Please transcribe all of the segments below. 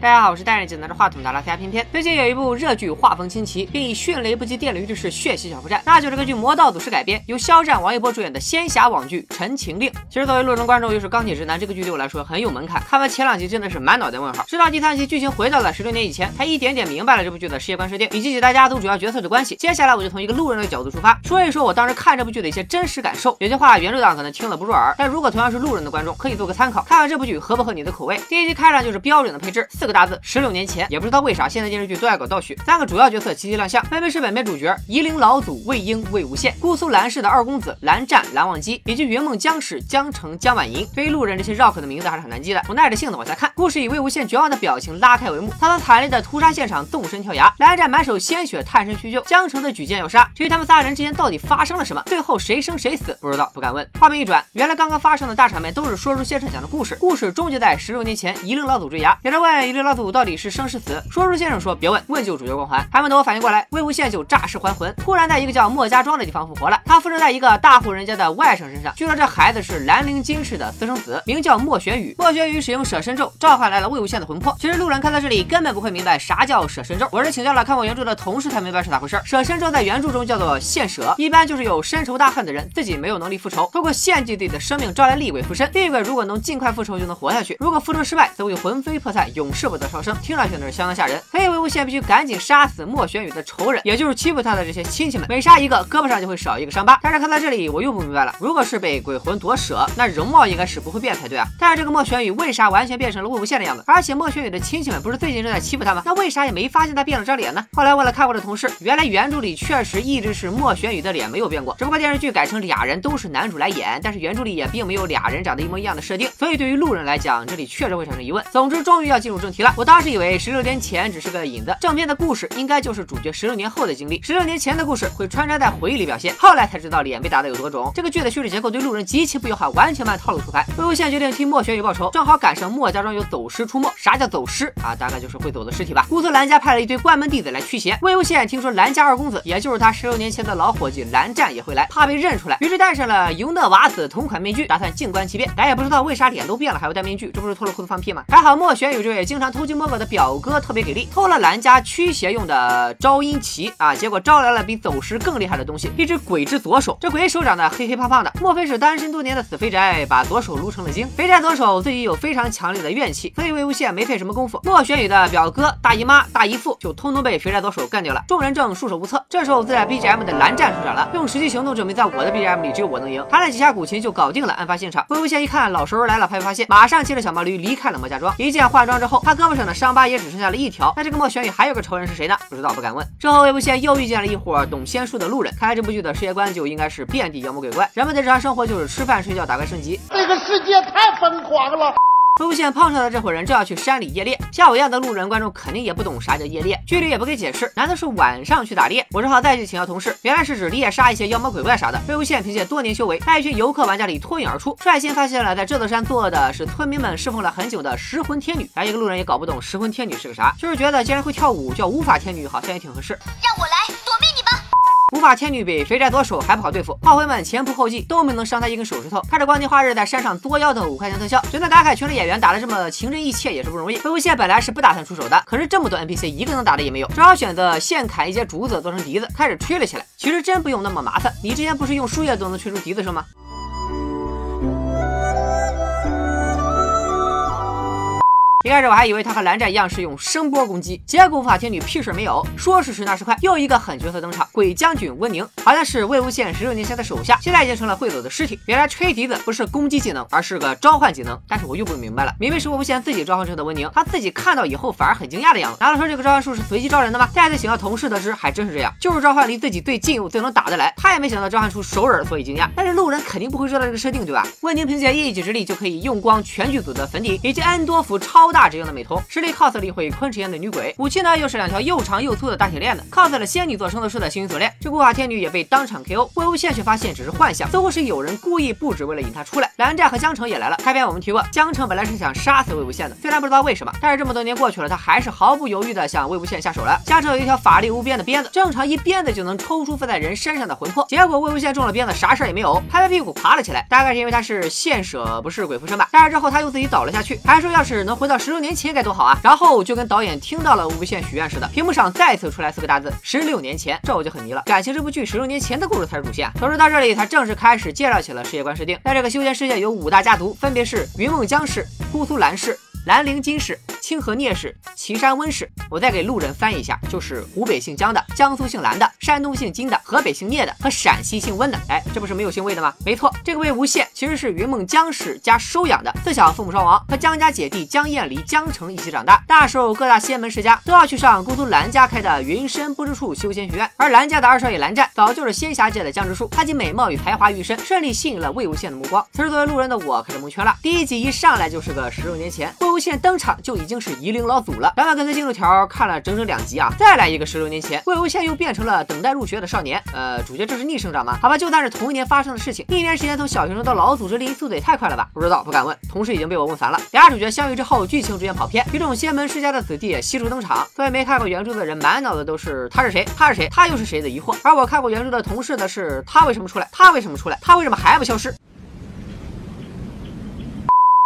大家好，我是戴着眼镜拿着话筒的拉斯加偏偏。最近有一部热剧，画风清奇，并以迅雷不及电驴之势血洗小破站，那就是根据《魔道祖师》改编，由肖战、王一博主演的仙侠网剧《陈情令》。其实作为路人观众，又是钢铁直男，这个剧对我来说很有门槛。看完前两集真的是满脑袋问号，直到第三集剧情回到了十六年以前，才一点点明白了这部剧的世界观设定以及几大家族主要角色的关系。接下来我就从一个路人的角度出发，说一说我当时看这部剧的一些真实感受。有些话原著党可能听了不入耳，但如果同样是路人的观众，可以做个参考，看看这部剧合不合你的口味。第一集开场就是标准的配置，四个个大字：十六年前。也不知道为啥现在电视剧都爱搞倒叙。三个主要角色齐齐亮相，分别是本片主角夷陵老祖魏婴魏无羡、姑苏蓝氏的二公子蓝湛蓝忘机，以及云梦江氏江澄江婉莹。对于路人这些绕口的名字还是很难记的，我耐着性子往下看。故事以魏无羡绝望的表情拉开帷幕，他从惨烈的屠杀现场纵身跳崖，蓝湛满手鲜血探身叙旧，江澄的举剑要杀。至于他们仨人之间到底发生了什么，最后谁生谁死，不知道不敢问。画面一转，原来刚刚发生的大场面都是说书先生讲的故事，故事终结在十六年前夷陵老祖坠崖。有人问夷陵老祖到底是生是死，说书先生说。别问，问就主角光环。还没等我反应过来，魏无羡就诈尸还魂，突然在一个叫莫家庄的地方复活了。他附身在一个大户人家的外甥身上，据说这孩子是兰陵金氏的私生子，名叫莫玄羽。莫玄羽使用舍身咒召唤来了魏无羡的魂魄。其实路人看到这里根本不会明白啥叫舍身咒，我是请教了看过原著的同事才明白是咋回事。舍身咒在原著中叫做献舍，一般就是有深仇大恨的人，自己没有能力复仇，通过献祭自己的生命招来厉鬼附身，厉鬼如果能尽快复仇就能活下去，如果复仇失败则会魂飞魄散，永世不得超生。听上去那是相当吓人，所以魏无羡必须赶紧。杀死莫玄羽的仇人，也就是欺负他的这些亲戚们，每杀一个，胳膊上就会少一个伤疤。但是看到这里，我又不明白了，如果是被鬼魂夺舍，那容貌应该是不会变才对啊。但是这个莫玄羽为啥完全变成了魏无羡的样子？而且莫玄羽的亲戚们不是最近正在欺负他吗？那为啥也没发现他变了张脸呢？后来问了看过的同事，原来原著里确实一直是莫玄羽的脸没有变过，只不过电视剧改成俩人都是男主来演，但是原著里也并没有俩人长得一模一样的设定。所以对于路人来讲，这里确实会产生疑问。总之，终于要进入正题我当时以为十六年前只是个引子，正片的故事应该就是。主角十六年后的经历，十六年前的故事会穿插在回忆里表现。后来才知道脸被打的有多肿。这个剧的叙事结构对路人极其不友好，完全按套路出牌。魏无羡决定替莫玄羽报仇，正好赶上莫家庄有走尸出没。啥叫走尸啊？大概就是会走的尸体吧。姑苏蓝家派了一堆关门弟子来驱邪。魏无羡听说蓝家二公子，也就是他十六年前的老伙计蓝湛也会来，怕被认出来，于是戴上了尤讷瓦子同款面具，打算静观其变。咱也不知道为啥脸都变了还要戴面具，这不是脱了裤子放屁吗？还好莫玄羽这位经常偷鸡摸狗的表哥特别给力，偷了蓝家驱邪用的招阴旗。啊！结果招来了比走尸更厉害的东西，一只鬼之左手。这鬼手长得黑黑胖胖的，莫非是单身多年的死肥宅把左手撸成了精？肥宅左手自己有非常强烈的怨气，所以魏无羡没费什么功夫，莫玄羽的表哥、大姨妈、大姨父就通通被肥宅左手干掉了。众人正束手无策，这时候自带 BGM 的蓝湛出场了，用实际行动证明在我的 BGM 里只有我能赢。弹了几下古琴就搞定了案发现场。魏无羡一看老熟人来了，怕没发现，马上骑着小毛驴离开了莫家庄。一见换装之后，他胳膊上的伤疤也只剩下了一条。那这个莫玄宇还有个仇人是谁呢？不知道，不敢问。之后魏无羡又遇见了一伙。懂仙术的路人，看来这部剧的世界观就应该是遍地妖魔鬼怪，人们的日常生活就是吃饭睡觉打怪升级。这个世界太疯狂了。魏无羡碰上的这伙人正要去山里夜猎，像我一样的路人观众肯定也不懂啥叫夜猎，剧里也不给解释，难道是晚上去打猎？我只好再去请教同事，原来是指猎杀一些妖魔鬼怪啥的。魏无羡凭借多年修为，在一群游客玩家里脱颖而出，率先发现了在这座山坐的是村民们侍奉了很久的食魂天女。咱一个路人也搞不懂食魂天女是个啥，就是觉得既然会跳舞，叫无法天女好像也挺合适。让我来！无法天女比肥宅左手还不好对付，炮灰们前仆后继都没能伤他一根手指头。看着光天化日在山上作妖的五块钱特效，就能打凯群的演员打的这么情真意切也是不容易。魏无羡本来是不打算出手的，可是这么多 NPC 一个能打的也没有，只好选择现砍一些竹子做成笛子，开始吹了起来。其实真不用那么麻烦，你之前不是用树叶都能吹出笛子声吗？一开始我还以为他和蓝湛一样是用声波攻击，结果无法天女屁事没有，说时迟那时快，又一个狠角色登场，鬼将军温宁，好像是魏无羡十六年前的手下，现在已经成了会走的尸体。原来吹笛子不是攻击技能，而是个召唤技能，但是我又不明白了，明明是魏无羡自己召唤出的温宁，他自己看到以后反而很惊讶的样子。难道说这个召唤术是随机招人的吗？再次请教同事得知，还真是这样，就是召唤离自己最近又最能打得来。他也没想到召唤出熟人，所以惊讶。但是路人肯定不会知道这个设定，对吧？温宁凭借一己之力就可以用光全剧组的粉底以及安多福超。大只用的美瞳，实力 cos 了一回昆池岩的女鬼，武器呢又是两条又长又粗的大铁链子，cos 了仙女座圣斗士的幸运锁链。这古法天女也被当场 KO，魏无羡却发现只是幻象，似乎是有人故意布置，为了引他出来。蓝湛和江澄也来了。开篇我们提过，江澄本来是想杀死魏无羡的，虽然不知道为什么，但是这么多年过去了，他还是毫不犹豫的向魏无羡下手了。江澄有一条法力无边的鞭子，正常一鞭子就能抽出附在人身上的魂魄，结果魏无羡中了鞭子，啥事也没有，拍拍屁股爬了起来，大概是因为他是现舍不是鬼附身吧。但是之后他又自己倒了下去，还说要是能回到十六年前该多好啊！然后就跟导演听到了无限许愿似的，屏幕上再次出来四个大字：十六年前。这我就很迷了，感情这部剧十六年前的故事才是主线。说到这里，他正式开始介绍起了世界观设定。在这个修仙世界有五大家族，分别是云梦江氏、姑苏蓝氏。兰陵金氏、清河聂氏、岐山温氏，我再给路人翻译一下，就是湖北姓姜的、江苏姓蓝的、山东姓金的、河北姓聂的和陕西姓温的。哎，这不是没有姓魏的吗？没错，这个魏无羡其实是云梦江氏家收养的。自小父母双亡，和江家姐弟江厌离、江澄一起长大。大时候各大仙门世家都要去上姑苏蓝家开的云深不知处修仙学院，而蓝家的二少爷蓝湛早就是仙侠界的江直树，他集美貌与才华于一身，顺利吸引了魏无羡的目光。此时作为路人的我可是蒙圈了。第一集一上来就是个十六年前。魏无羡登场就已经是夷陵老祖了，然后跟随进度条看了整整两集啊，再来一个十六年前，魏无羡又变成了等待入学的少年。呃，主角这是逆生长吗？好吧，就算是同一年发生的事情，一年时间从小学生到老祖，这离速度也太快了吧？不知道，不敢问。同时已经被我问烦了。俩主角相遇之后，剧情逐渐跑偏，一众仙门世家的子弟悉数登场。作为没看过原著的人，满脑子都是他是谁，他是谁，他又是谁的疑惑。而我看过原著的同事呢是，他为什么出来？他为什么出来？他为什么还不消失？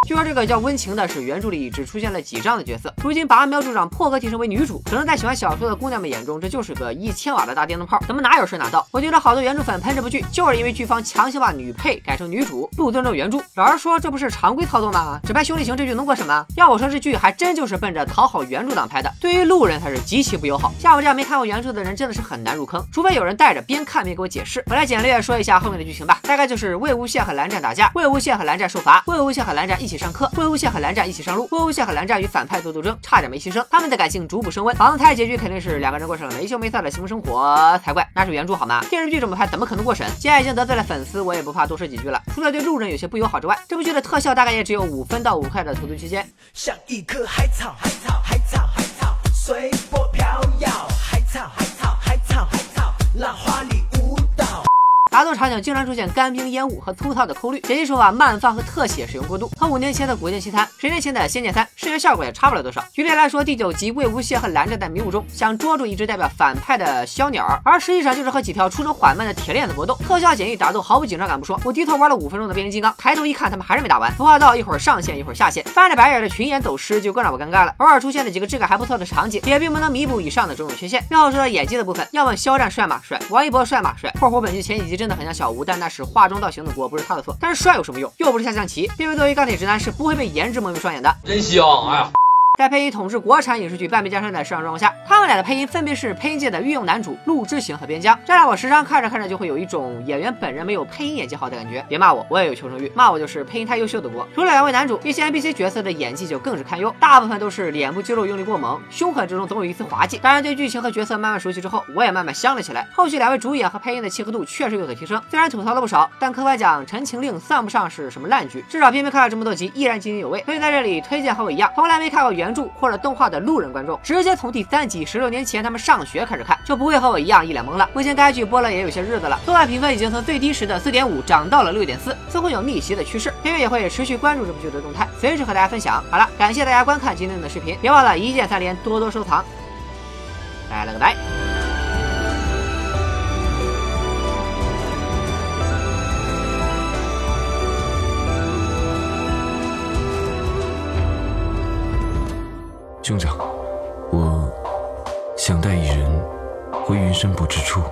据说这个叫温情的是原著里只出现了几章的角色，如今把阿苗助长破格提升为女主，可能在喜欢小说的姑娘们眼中，这就是个一千瓦的大电灯泡，怎么哪有事哪到？我觉得好多原著粉喷这部剧，就是因为剧方强行把女配改成女主，不尊重原著。老实说，这不是常规操作吗？只拍兄弟情这剧能过审吗？要我说，这剧还真就是奔着讨好原著党拍的，对于路人才是极其不友好。像我这样没看过原著的人，真的是很难入坑，除非有人带着边看边给我解释。我来简略说一下后面的剧情吧，大概就是魏无羡和蓝湛打架，魏无羡和蓝湛受罚，魏无羡和蓝湛一起上课，魏无羡。和蓝湛一起上路，魏无羡和蓝湛与反派做斗争，差点没牺牲。他们的感情逐步升温，榜胎结局肯定是两个人过上了没羞没臊的幸福生活才怪。那是原著好吗？电视剧这么拍，怎么可能过审？既然已经得罪了粉丝，我也不怕多说几句了。除了对路人有些不友好之外，这部剧的特效大概也只有五分到五块的投资区间。像一棵海草，海草，海草，海草，随波飘摇，海草，海草，海草，海草，浪花里。打斗场景经常出现干冰烟雾和粗糙的抠绿，剪辑手法慢放和特写使用过度，和五年前的《古剑奇谭》、十年前的《仙剑三》视觉效果也差不了多少。举例来说，第九集魏无羡和蓝湛在迷雾中想捉住一只代表反派的小鸟，而实际上就是和几条出手缓慢的铁链子搏斗，特效简易，打斗毫无紧张感不说，我低头玩了五分钟的变形金刚，抬头一看，他们还是没打完，服化道一会儿上线一会儿下线，翻着白眼的群演走失就更让我尴尬了。偶尔出现的几个质感还不错的场景，也并不能弥补以上的种种缺陷。要说到演技的部分，要问肖战帅吗？帅。王一博帅吗？帅。括弧本剧前几集真真的很像小吴，但那是化妆造型的锅，不是他的错。但是帅有什么用？又不是下象棋。因为作为钢铁直男是不会被颜值蒙蔽双眼的。真香！哎呀。在配音统治国产影视剧半壁江山的市场状况下，他们俩的配音分别是配音界的御用男主陆之行和边疆，这让我时常看着看着就会有一种演员本人没有配音演技好的感觉。别骂我，我也有求生欲，骂我就是配音太优秀的锅。除了两位男主，一些 NPC 角色的演技就更是堪忧，大部分都是脸部肌肉用力过猛，凶狠之中总有一丝滑稽。当然，对剧情和角色慢慢熟悉之后，我也慢慢香了起来。后续两位主演和配音的契合度确实有所提升，虽然吐槽了不少，但客观讲，《陈情令》算不上是什么烂剧，至少偏偏看了这么多集，依然津津有味。所以在这里推荐和我一样，从来没看过原原著或者动画。的路人观众直接从第三集十六年前他们上学开始看，就不会和我一样一脸懵了。目前该剧播了也有些日子了，豆瓣评分已经从最低时的四点五涨到了六点四，似乎有逆袭的趋势。片月也会持续关注这部剧的动态，随时和大家分享。好了，感谢大家观看今天的视频，别忘了一键三连，多多收藏。拜了个拜。兄长，我想带一人回云深不知处。